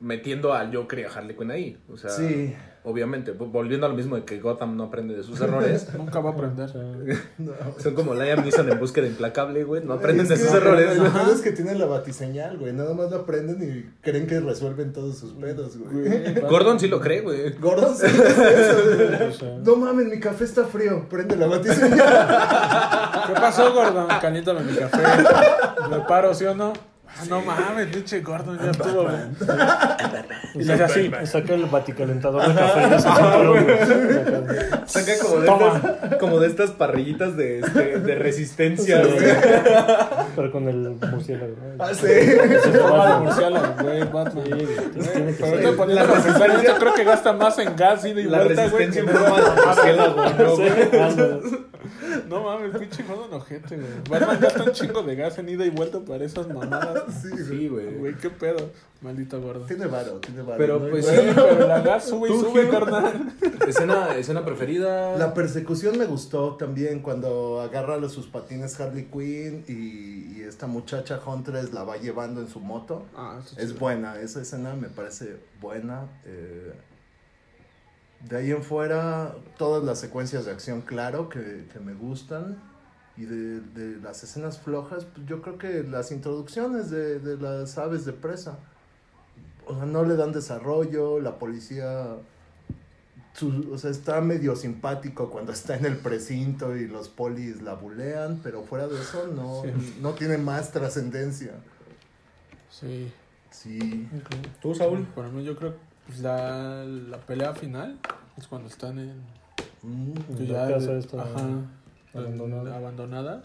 metiendo al Joker y a Harley Quinn ahí. O sea, Sí. obviamente, vo- volviendo a lo mismo de que Gotham no aprende de sus errores. Nunca va a aprender. No. Son como Liam Neeson en búsqueda implacable, güey. No aprenden Es de sus errores. Lo peor es que tienen la batiseñal, güey. Nada más lo aprenden y creen que resuelven todos sus pedos, güey. Gordon sí lo cree, güey. Gordon sí eso, güey. No mames, mi café está frío. Prende la batiseñal. ¿Qué pasó, Gordon? Calítame mi café. Me paro, ¿sí o no? Ah, no mames, pinche Gordon, ya estuvo. Y le hace así. Saca el baticalentador de café y se cinturón, güey. Saca como de, Toma. estas, como de estas parrillitas de, este, de resistencia, güey. Pero con el murciélago. ¿no? Ah, sí. Forma de murciélago, güey, Batman. Sí, güey, tiene que Pero ser. ahorita poniéndolo a pensar, yo creo que gasta más en gas ida y La vuelta, güey. resistencia que en no- forma de murciélago, ¿no, güey? Sí, ándale. No mames, pinche Gordon ojete, güey. Batman gasta un chingo de gas en ida y vuelta para esas mamadas. Sí, güey. Sí, güey. Qué pedo. Maldito Gordon. Tiene varo, tiene varo. Pero, ¿no? pues, Sí, pero la gas sube y sube, carnal. Escena, escena preferida. La persecución me gustó también cuando agarra los- sus patines Harley Quinn y, y esta muchacha Huntress la va llevando en su moto. Ah, eso Es chido. buena, esa escena me parece buena. eh, de ahí en fuera, todas las secuencias de acción, claro, que, que me gustan. Y de, de las escenas flojas, pues yo creo que las introducciones de, de las aves de presa. O sea, no le dan desarrollo, la policía... su- o sea, está medio simpático cuando está en el precinto y los polis la bulean, pero fuera de eso no, Sí. no tiene más trascendencia. Sí. Sí. ¿Tú, Saúl? Para mí, yo creo la, la pelea final es cuando están en. Mm. que La ya casa de- está ajá, abandonada. abandonada.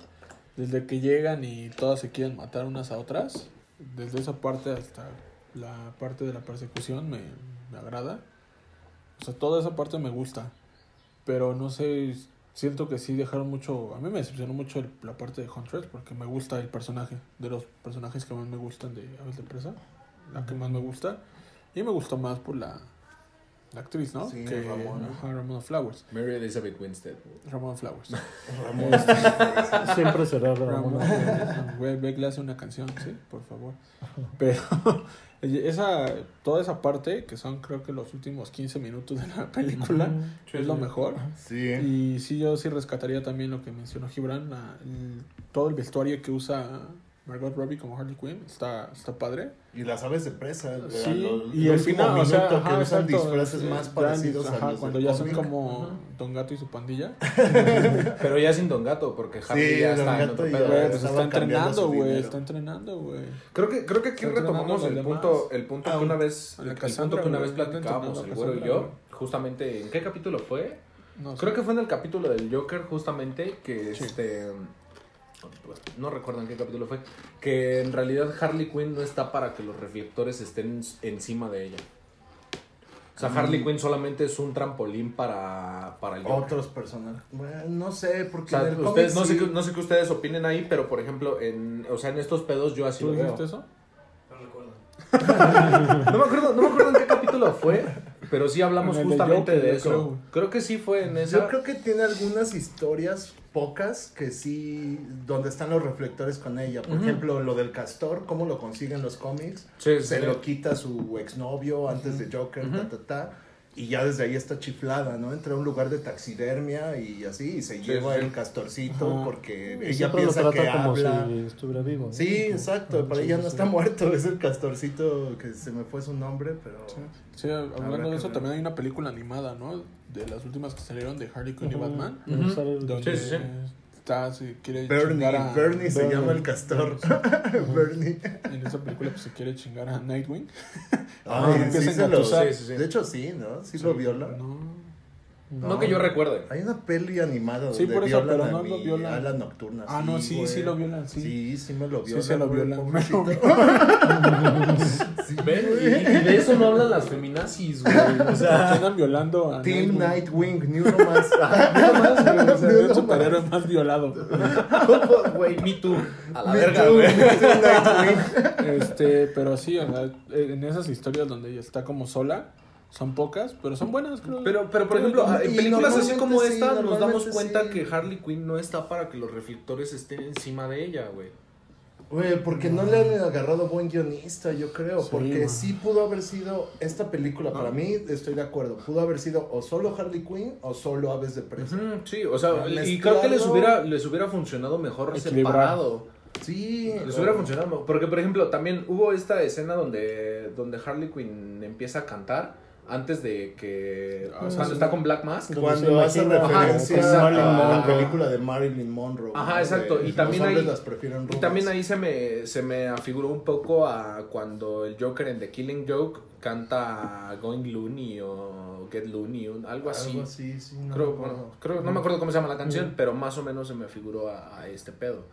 Desde que llegan y todas se quieren matar unas a otras. Desde esa parte hasta la parte de la persecución me, me agrada. O sea, toda esa parte me gusta. Pero no sé, siento que sí dejaron mucho. A mí me decepcionó mucho el- la parte de Huntress porque me gusta el personaje. De los personajes que más me gustan de Aves de Presa. La que más me gusta. Y me gustó más por la, la actriz, ¿no? Sí, que Ramona. ajá, Ramona Flowers. Mary Elizabeth Winstead. Ramona Flowers. Ramón. Siempre será Ramón. Ramona Beck le hace una canción, sí, por favor. Pero esa, toda esa parte, que son creo que los últimos 15 minutos de la película, Sí, es lo mejor. Sí. Y sí, yo sí rescataría también lo que mencionó Gibran, la- el- todo el vestuario que usa Margot Robbie como Harley Quinn, está, está padre. Y las aves de presa. Sí, lo- y el al final, o sea, minuto ajá, que usan disfraces sí, más parecidos ajá, a los cuando ya son como Don Gato y su pandilla. Pero ya sin Don Gato, porque Harley Sí, ya está en Gato ya- pedo. Güey, pues está entrenando, güey, está entrenando, güey. Creo que, creo que aquí Está retomamos el punto, el punto Ah, que una vez, el punto que una vez platicábamos, el güero y yo, justamente, ¿en qué capítulo fue? No sé. Creo que fue en el capítulo del Joker, justamente, que Sí. este. Pues, No recuerdo en qué capítulo fue. Que en realidad Harley Quinn no está para que los reflectores estén encima de ella. O sea, Harley Quinn solamente es un trampolín para, para el Joker. Otros personajes. Bueno, no sé, O porque sea, en el ustedes, cómic no, sé sí- qué, no sé qué ustedes opinen ahí, pero por ejemplo, en, o sea, en estos pedos yo así ¿Tú lo veo. dijiste eso? No me acuerdo, no me acuerdo en qué capítulo fue, pero sí hablamos de justamente Joker, de yo eso. creo. Creo que sí fue en Yo esa. creo que tiene algunas historias pocas que sí, donde están los reflectores con ella. Por ejemplo, lo del castor, cómo lo consiguen los cómics. Sí, Se sí. lo quita su exnovio antes de Joker, ta, ta, ta. Y ya desde ahí está chiflada, ¿no? Entra a un lugar de taxidermia y así, y se Sí, lleva sí. el castorcito Ajá. porque Y ella lo piensa que como habla. si estuviera vivo. ¿no? Sí, exacto, para Sí, ella no está muerto, es el castorcito que se me fue su nombre, pero... Sí, hablando de eso, ver. también hay una película animada, ¿no? De las últimas que salieron de Harley Quinn y. Batman. Donde Está, se quiere Bernie, chingar a... Bernie se Bernie. llama el castor. Bernie. En esa película pues, se quiere chingar a Nightwing. Ay, empieza sí a se lo- engatusar. Sí, sí, sí. De hecho, sí, ¿no? Sí, lo viola. No. No, que yo recuerde. Hay una peli animada donde Sí, por eso, violan pero a no mi lo violan. ala nocturna. Ah, no, sí, güey. sí lo violan, sí. Sí, sí me lo Sí, violan. se lo güey, violan. Sí, ¿Ven? Y, güey. y de eso no hablan las feminazis, güey. O sea, andan violando a Team Nightwing. Nightwing, ni uno más. Ah, O sea, ni es el superhéroe más violado. güey, me too. A la Me verga, too, güey. Nightwing. Este, pero sí, o sea, en esas historias donde ella está como sola, son pocas, pero son buenas, creo. Pero, pero por ejemplo, en películas así como sí, esta, nos damos cuenta sí. que Harley Quinn no está para que los reflectores estén encima de ella, güey. Güey, porque no le han agarrado buen guionista, yo creo. Sí, porque man. sí pudo haber sido esta película, para Ah. mí, estoy de acuerdo. Pudo haber sido o solo Harley Quinn o solo Aves de Presa. Sí, o sea, y creo que les hubiera, les hubiera funcionado mejor separado. Sí. Les hubiera funcionado mejor. Porque, por ejemplo, también hubo esta escena donde, donde Harley Quinn empieza a cantar antes de que... Ah, sí, cuando sí. está con Black Mask. Cuando hace referencia Ajá, a la película de Marilyn Monroe. Ajá, exacto, De y también ahí- las prefieren Y también ahí se me, se me afiguró un poco a cuando el Joker en The Killing Joke canta Going Looney o Get Looney, un- algo así. Algo así, sí. no creo, bueno, creo, no me acuerdo cómo se llama la canción, pero más o menos se me figuró a, a este pedo.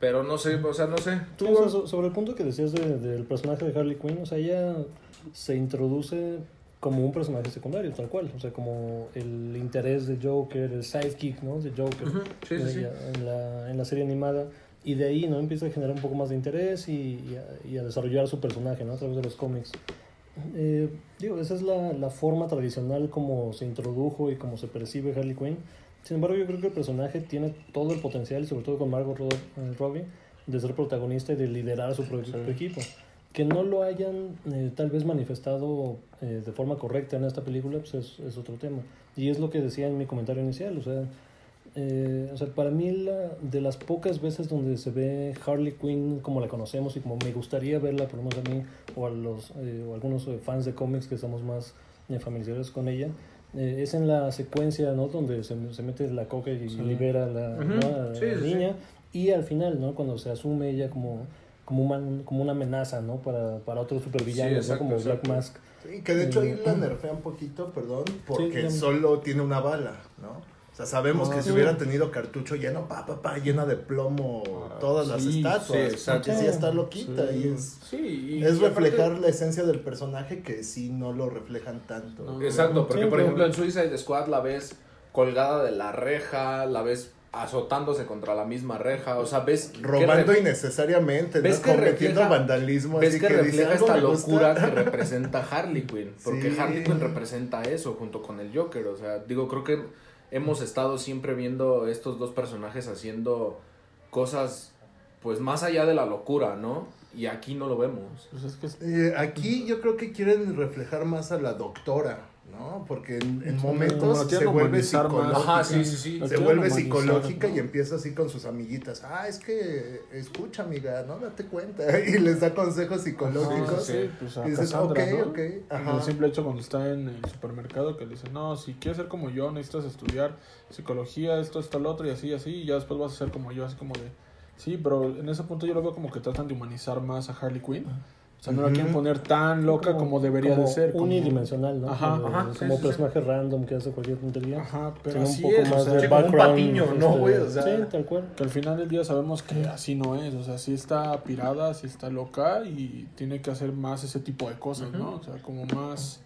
Pero no sé, o sea, no sé. Sí, Tú, o sea, so- sobre el punto que decías de- del personaje de Harley Quinn, o sea, ella se introduce como un personaje secundario, tal cual. O sea, como el interés de Joker, el sidekick, ¿no? De Joker Ujú, sí, sí, de sí. En, la, en la serie animada. Y de ahí, ¿no? Empieza a generar un poco más de interés y, y a, y a desarrollar su personaje, ¿no? A través de los cómics. Eh, digo, esa es la, la forma tradicional como se introdujo y como se percibe Harley Quinn. Sin embargo, yo creo que el personaje tiene todo el potencial, sobre todo con Margot eh, Robbie, de ser protagonista y de liderar su propio equipo. Que no lo hayan eh, tal vez manifestado eh, de forma correcta en esta película, pues es, es otro tema. Y es lo que decía en mi comentario inicial, o sea, eh, o sea, para mí la, de las pocas veces donde se ve Harley Quinn como la conocemos y como me gustaría verla, por lo menos a mí o a los eh, o algunos eh, fans de cómics que estamos más eh, familiarizados con ella, es en la secuencia, ¿no? Donde se, se mete la coca y Sí. libera a la, Ujú, ¿no? a la sí, sí, sí. niña y al final, ¿no? Cuando se asume ella como como una, como una amenaza, ¿no? Para, para otros supervillanos, Sí, ¿no? exacto, Como Black. Mask. Sí, que de hecho ahí la nerfea un poquito, perdón, porque solo tiene una bala, ¿no? O sea, sabemos Ah, que si hubiera tenido cartucho lleno, pa, pa, pa, llena de plomo Ah, todas las estatuas, sí, porque exacto. sí está loquita Sí. y es, Sí, y- es y aparte- reflejar la esencia del personaje que sí no lo reflejan tanto. No. Exacto, porque Sí, por ejemplo en Suicide Squad la ves colgada de la reja, la ves azotándose contra la misma reja, o sea, ves Robando innecesariamente, ¿Ves ¿no? que cometiendo refleja- vandalismo. ves así que refleja "Algo esta me gusta". locura que representa Harley Quinn, porque Sí. Harley Quinn representa eso junto con el Joker, o sea, digo, creo que hemos estado siempre viendo estos dos personajes haciendo cosas pues más allá de la locura, ¿no? Y aquí no lo vemos. Pues es que es- Eh, aquí yo creo que quieren reflejar más a la doctora, ¿no? Porque en, en momentos se vuelve psicológica. Ajá, sí, sí, sí. La Se vuelve psicológica ¿no? y empieza así con sus amiguitas. Ah, es que escucha, amiga, no date cuenta. Y les da consejos psicológicos. Ajá, sí, pues a Y dices, Cassandra, ok, ¿no? ok, ajá. El simple hecho cuando está en el supermercado que le dice, no, si quieres ser como yo, necesitas estudiar psicología, esto, esto, lo otro, y así, así, y ya después vas a ser como yo, así como de... Sí, pero en ese punto yo lo veo como que tratan de humanizar más a Harley Quinn. O sea, no la quieren poner tan loca como, debería como de ser. como- Unidimensional, ¿no? Ajá, como, ajá, sí, como sí, sí. personaje random que hace cualquier tontería. Ajá, pero así un poco es, más o sea, de sí, como un background. patiño, ¿no, este, güey? O sea- sí, tal cual. que al final del día sabemos que así no es, o sea, sí está pirada, sí está loca y tiene que hacer más ese tipo de cosas, ¿no? O sea, como más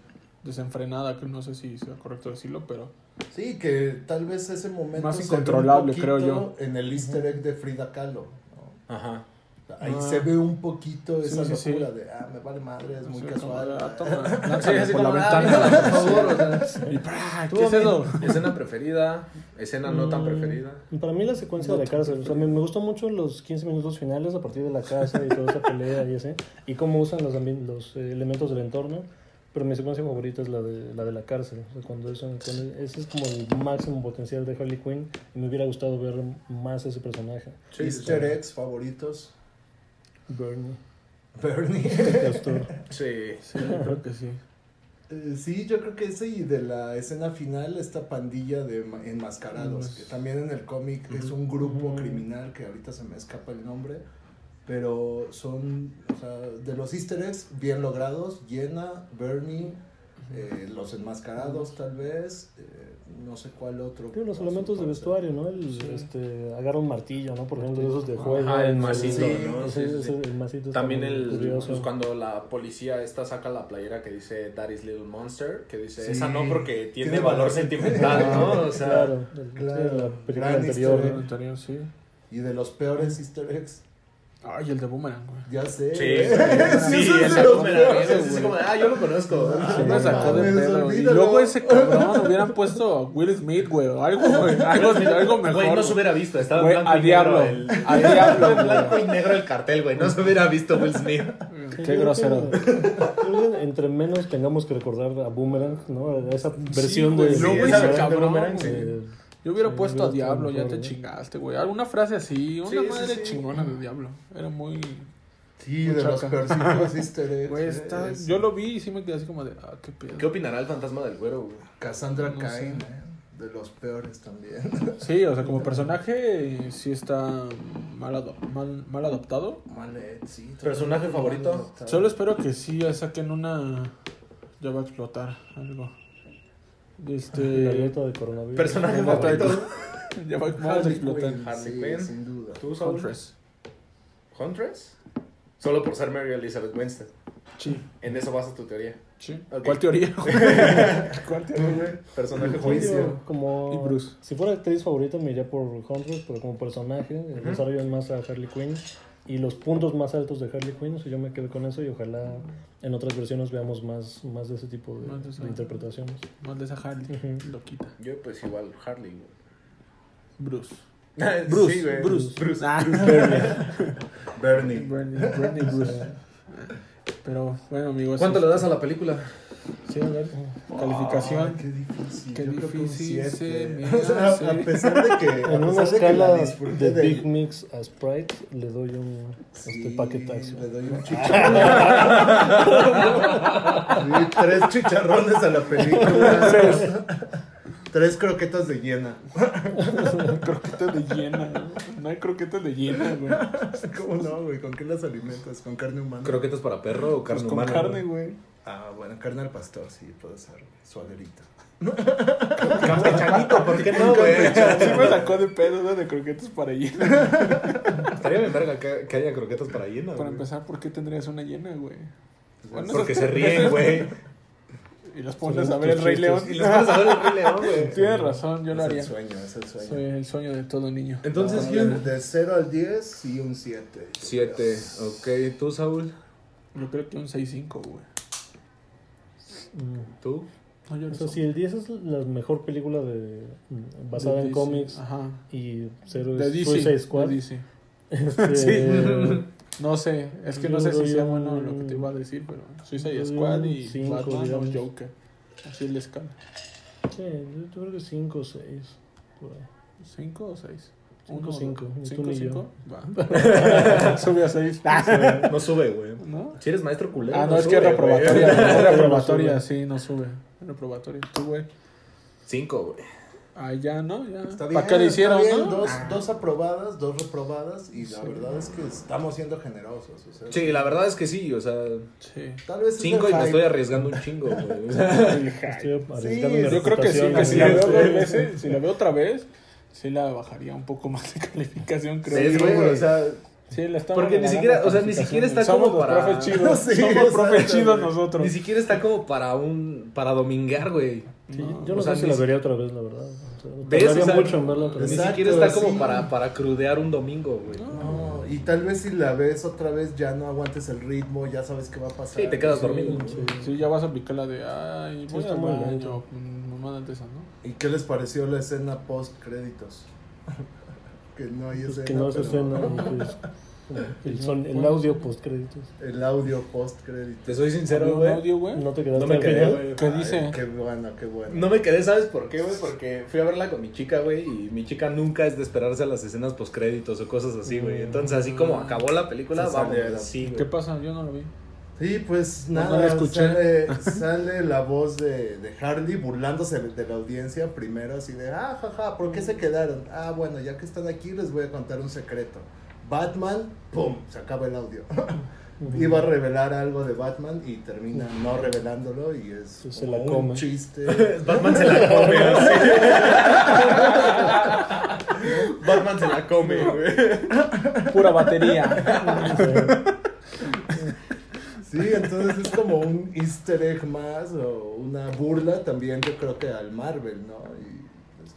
desenfrenada, que no sé si sea correcto decirlo, pero Sí, que tal vez ese momento Más se ve incontrolable, un creo yo. En el easter egg de Frida Kahlo. ¿no? Ajá. Ahí Ah. se ve un poquito Sí, esa sí, sí. locura de, ah, me vale madre, es muy Sí, casual. toma, Sí, así por la como, ventana. "Ah, por ¿Qué es eso? Escena preferida, escena no tan Mm, preferida. Para mí la secuencia de la cárcel, o sea, me, me gustó mucho los 15 minutos finales a partir de la casa y toda esa pelea y ese, y cómo usan los, los eh, elementos del entorno, pero mi secuencia favorita es la de la, de la cárcel, o sea, cuando eso, cuando ese es como el máximo potencial de Harley Quinn y me hubiera gustado ver más ese personaje, Sí, sí, easter sí. eggs favoritos. Bernie, Bernie. Castor. Sí. Sí, yo creo que sí. Eh, sí, yo creo que ese y de la escena final, esta pandilla de ma- enmascarados, que también en el cómic es un grupo criminal que ahorita se me escapa el nombre, pero son, o sea, de los easter eggs bien logrados, Jenna, Bernie, eh, los enmascarados tal vez, eh, no sé cuál otro. Tiene los elementos de vestuario, ¿no? El, Sí. este, agarra un martillo, ¿no? Por ejemplo, esos de juego. Ajá, el masito, ¿no? Sí, sí, ese- sí. el masito También el pues, cuando la policía esta saca la playera que dice Daddy's Little Monster, que dice Sí. esa no porque tiene, Tiene valor valor sentimental, ¿no? O sea, claro, el- claro, sí, la película gran anterior. anterior, sí. Y de los peores easter eggs, Ay, el de Boomerang, güey. ya sé. Sí, ¿eh? sí, es el de Boomerang, ese es como ah, yo lo conozco. Ah, Sí me no sacó de pedo. Y luego ese cabrón hubieran puesto a Will Smith, güey. Algo, güey. Algo, algo mejor. Güey, no se hubiera visto, estaba en Güey, blanco al y diablo. negro. El, Al diablo, en güey. blanco y negro el cartel, güey. No se hubiera visto Will Smith. Qué grosero. Entre menos tengamos que recordar a Boomerang, ¿no? Esa versión güey, de, luego de- ese de cabrón, Boomerang, güey. eh, Yo hubiera Sí, puesto a Diablo, ya te ¿no? chingaste, güey. Alguna frase así, una Sí, madre sí. chingona de Diablo. Era muy. Sí, de los Muchaca. peorcitos easter. Güey, eh, está... es yo lo vi y sí me quedé así como de, ah, qué pedo. ¿Qué opinará el fantasma del güero, güey? Cassandra No Cain, sé. eh, de los peores también. Sí, o sea, como personaje sí está mal, ado- mal, mal adaptado. Malet, sí. ¿Personaje favorito? mal. Solo espero que sí ya saquen una. Ya va a explotar algo. Este. alerta de coronavirus. Personaje favorito. Ya va vamos a Harley. Quinn, sí, sin duda. ¿Tú, Saúl? Huntress. ¿Huntress? Solo por ser Mary Elizabeth Winstead. Sí, En eso basa tu teoría. sí. Ok. ¿Cuál teoría? ¿Cuál teoría? Personaje favorito. juicio. Como, Y Bruce. Si fuera actriz favorita me iría por Huntress, pero como personaje desarrollan más a Harley Quinn y los puntos más altos de Harley Quinn, o sea, yo me quedo con eso y ojalá en otras versiones veamos más, más de ese tipo de, Más de esa- de interpretaciones. Más de esa Harley. Ujú. Loquita. Yo, pues igual, Harley, Bruce. Bruce. Sí, güey. Bruce. Bruce. Ah, Bernie. Bernie, Bernie Bruce. Pero bueno, amigos. ¿Cuánto este- le das a la película? Sí, a ver. Calificación. Qué difícil. Qué Yo creo que un difícil se O sea, a pesar de que. En una de escala de del- Big Mix a Sprite le doy un Sí, este paquetazo. Le doy un chicharrón. Sí, tres chicharrones a la película. tres croquetas de llena. croquetas de hiena. ¿no? No hay croquetas de hiena, güey. ¿Cómo no, güey? ¿Con qué las alimentas? ¿Con carne humana? ¿Croquetas para perro o carne Pues con humana? carne, güey. Ah, bueno, carne al pastor, sí, puede ser. güey. Suaderita. Campechanito, ¿por qué no, güey? Sí me sacó de pedo ¿no? de croquetas para hiena. Estaría bien verga que, que haya croquetas para hiena, Para güey. empezar, ¿por qué tendrías una hiena, güey? Bueno, Porque esas- se ríen, güey. Y los pones a ver el Rey León. Y les pones a ver el Rey León, güey. Tienes razón, yo lo es haría. el sueño, es el sueño. Soy el sueño de todo niño. Entonces, No, yo... de, de 0 al 10, sí, un 7. Siete. Ok, ¿tú, Saúl? Yo creo que un 6-5, güey. Mm. ¿Tú? No, yo O no sea, sé. si el 10 es la mejor película de basada De en cómics Ajá. y cero De es DC. Suicide Squad, de DC. este, Sí. No sé, es que no sé si sea bueno lo que te iba a decir, pero Suicide Squad y cinco, Batman digamos. o Joker. Así es la escala. sí, yo, creo que 5 o 6. ¿Cinco o seis? Cinco, Uno, cinco, dos. ni tú ¿Cinco, ni yo. cinco? Va. Sube a seis. No sube, güey. ¿No? Si eres maestro culero. Ah, no, es que es reprobatoria. ¿no? Es reprobatoria, sí, no sube. Reprobatoria. Tú, güey. Cinco, güey. Ah, ya, ¿no? Ya. Está bien, ¿Para qué le hicieron, bien, no? Dos, Ah. dos aprobadas, dos reprobadas, y la Sí. verdad es que estamos siendo generosos. O sea, Sí, la verdad es que sí, o sea... Sí. Tal vez Cinco y me estoy arriesgando un chingo, güey. Estoy arriesgando Sí, Yo creo que sí, que si la veo sí. dos veces, si la veo otra vez, sí la bajaría un poco más de calificación, creo. yo, güey, o sea... Sí, la estamos Porque ni siquiera- o sea, ni siquiera está Somos como los para- profes chidos, Sí, somos profes chidos nosotros. Ni siquiera está como para un... Para domingar, güey. Sí, No, yo no o sea, sé si la vería otra vez, la verdad. O sea, ¿Ves? tardaría O sea, mucho en verla otra vez. Ni siquiera está como sí. para, para crudear un domingo, güey. No, y tal vez si la ves otra vez ya no aguantes el ritmo, ya sabes qué va a pasar. Sí, te quedas Sí, dormido. sí, sí, ya vas a aplicar la de, ay, Sí, voy mm, mamadas de esas, ¿no? ¿Y qué les pareció la escena post créditos? que no hay Pues escena. que no es pero- escena, pues, el, son, el audio post créditos. El audio post créditos. Te soy ¿Había sincero, güey. audio, güey? No te quedaste No me quedé, güey. ¿Qué Ay, dice? Qué bueno, qué bueno. No me quedé, ¿sabes por qué, güey? Porque fui a verla con mi chica, güey, y mi chica nunca es de esperarse a las escenas postcréditos o cosas así, güey. Entonces, así como acabó la película, Se vamos, sí, ¿Qué güey. pasa? Yo no lo vi. Sí, pues nada, no. Sale, sale la voz de, de Harley burlándose de la audiencia primero, así de, ah, jaja, ¿por qué se quedaron? Ah, bueno, ya que están aquí les voy a contar un secreto. Batman, ¡pum! Se acaba el audio. Iba a revelar algo de Batman y termina no revelándolo y es se un come. chiste. Batman se la come, así. Batman se la come, güey. Pura batería. Sí, entonces es como un easter egg más o una burla también yo creo que al Marvel, ¿no? Y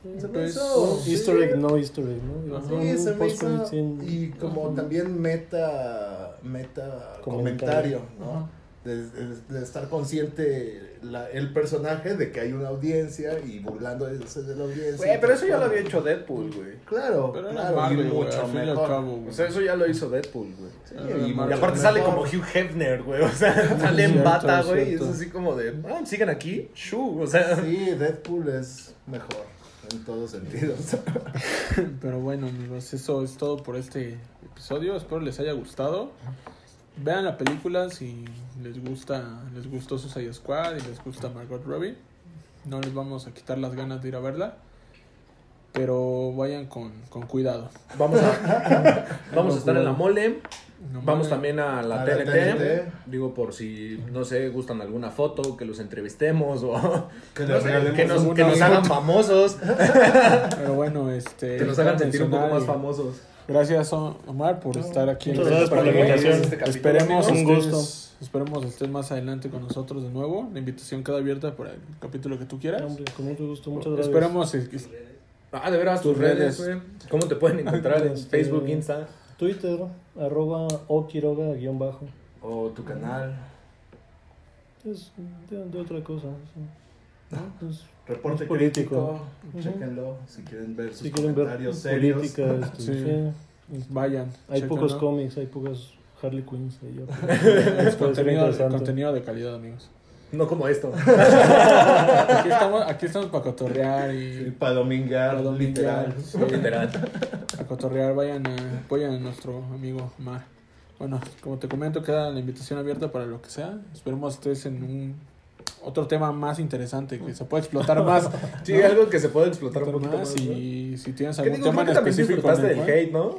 pues, se me Pues, hizo- Easter egg, no Easter egg, ¿no? Ajá. Sí, se me hizo, y como Ajá. también meta, meta comentario, Comentario. ¿no? Ajá. De, de- de estar consciente la- el personaje de que hay una audiencia y burlándose de la audiencia. Güey, pero eso ya lo había hecho Deadpool, güey. Claro, Pero claro, Marvel, y mucho mejor. cabo, güey. O sea, eso ya lo hizo Deadpool, güey. Sí, Ah, y, aparte sale mejor. como Hugh Hefner, güey. O sea, sale en bata, güey. Y es así como de, ah, sigan aquí, shoo. O sea, Sí, Deadpool es mejor en todos sentidos. Pero bueno, amigos, eso es todo por este episodio. Espero les haya gustado. Vean la película si les gusta, les gustó Suicide Squad y les gusta Margot Robbie. No les vamos a quitar las ganas de ir a verla. Pero vayan con, con cuidado. vamos a, vamos a estar en la mole. No Vamos también a la A la TNT. Digo, por si, no sé, gustan alguna foto, que los entrevistemos o Que no les sé, regalemos que nos, que nos hagan famosos. Pero bueno, este. Que nos hagan sentir un poco más famosos. Gracias, Omar, por estar aquí en Muchas gracias por la programa. invitación. Este capítulo, Esperemos. Un estés, gusto. esperemos estés más adelante con nosotros de nuevo. La invitación queda abierta para el capítulo que tú quieras. Hombre, con mucho gusto, muchas gracias. Esperemos que- Ah, de veras, tus Tus redes, redes. güey. ¿Cómo te pueden encontrar en Facebook, Insta? Twitter, arroba okiroga guion bajo. O tu canal. Es de, de otra cosa. sí. ¿no? Es- Reporte Es político. chéquenlo si quieren ver sus si quieren ver serios. política, este, Sí. sí. vayan. hay chéquenlo. pocos cómics, hay pocas Harley Quinns. ahí, yo- Es contenido, contenido de calidad, amigos. No como esto. Aquí estamos, aquí estamos para cotorrear Sí, y para domingar, para domingar. literal. sí, Literal. a cotorrear, vayan a, apoyen a nuestro amigo Mar. Bueno, como te comento, queda la invitación abierta para lo que sea. Esperemos estés en un otro tema más interesante que se pueda explotar más. Sí, ¿no? algo que se puede explotar un poquito más y si tienes algún digo, tema en específico en del hate, ¿no?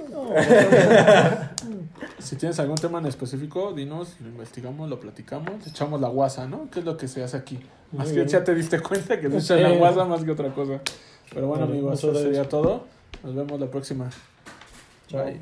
Si tienes algún tema en específico, dinos, lo investigamos, lo platicamos, echamos la guasa, ¿no? ¿Qué es lo que se hace aquí? Más que ya te diste cuenta que se echa la guasa más que otra cosa. Pero bueno, amigos, eso sería todo. Nos vemos la próxima. Chao. Bye.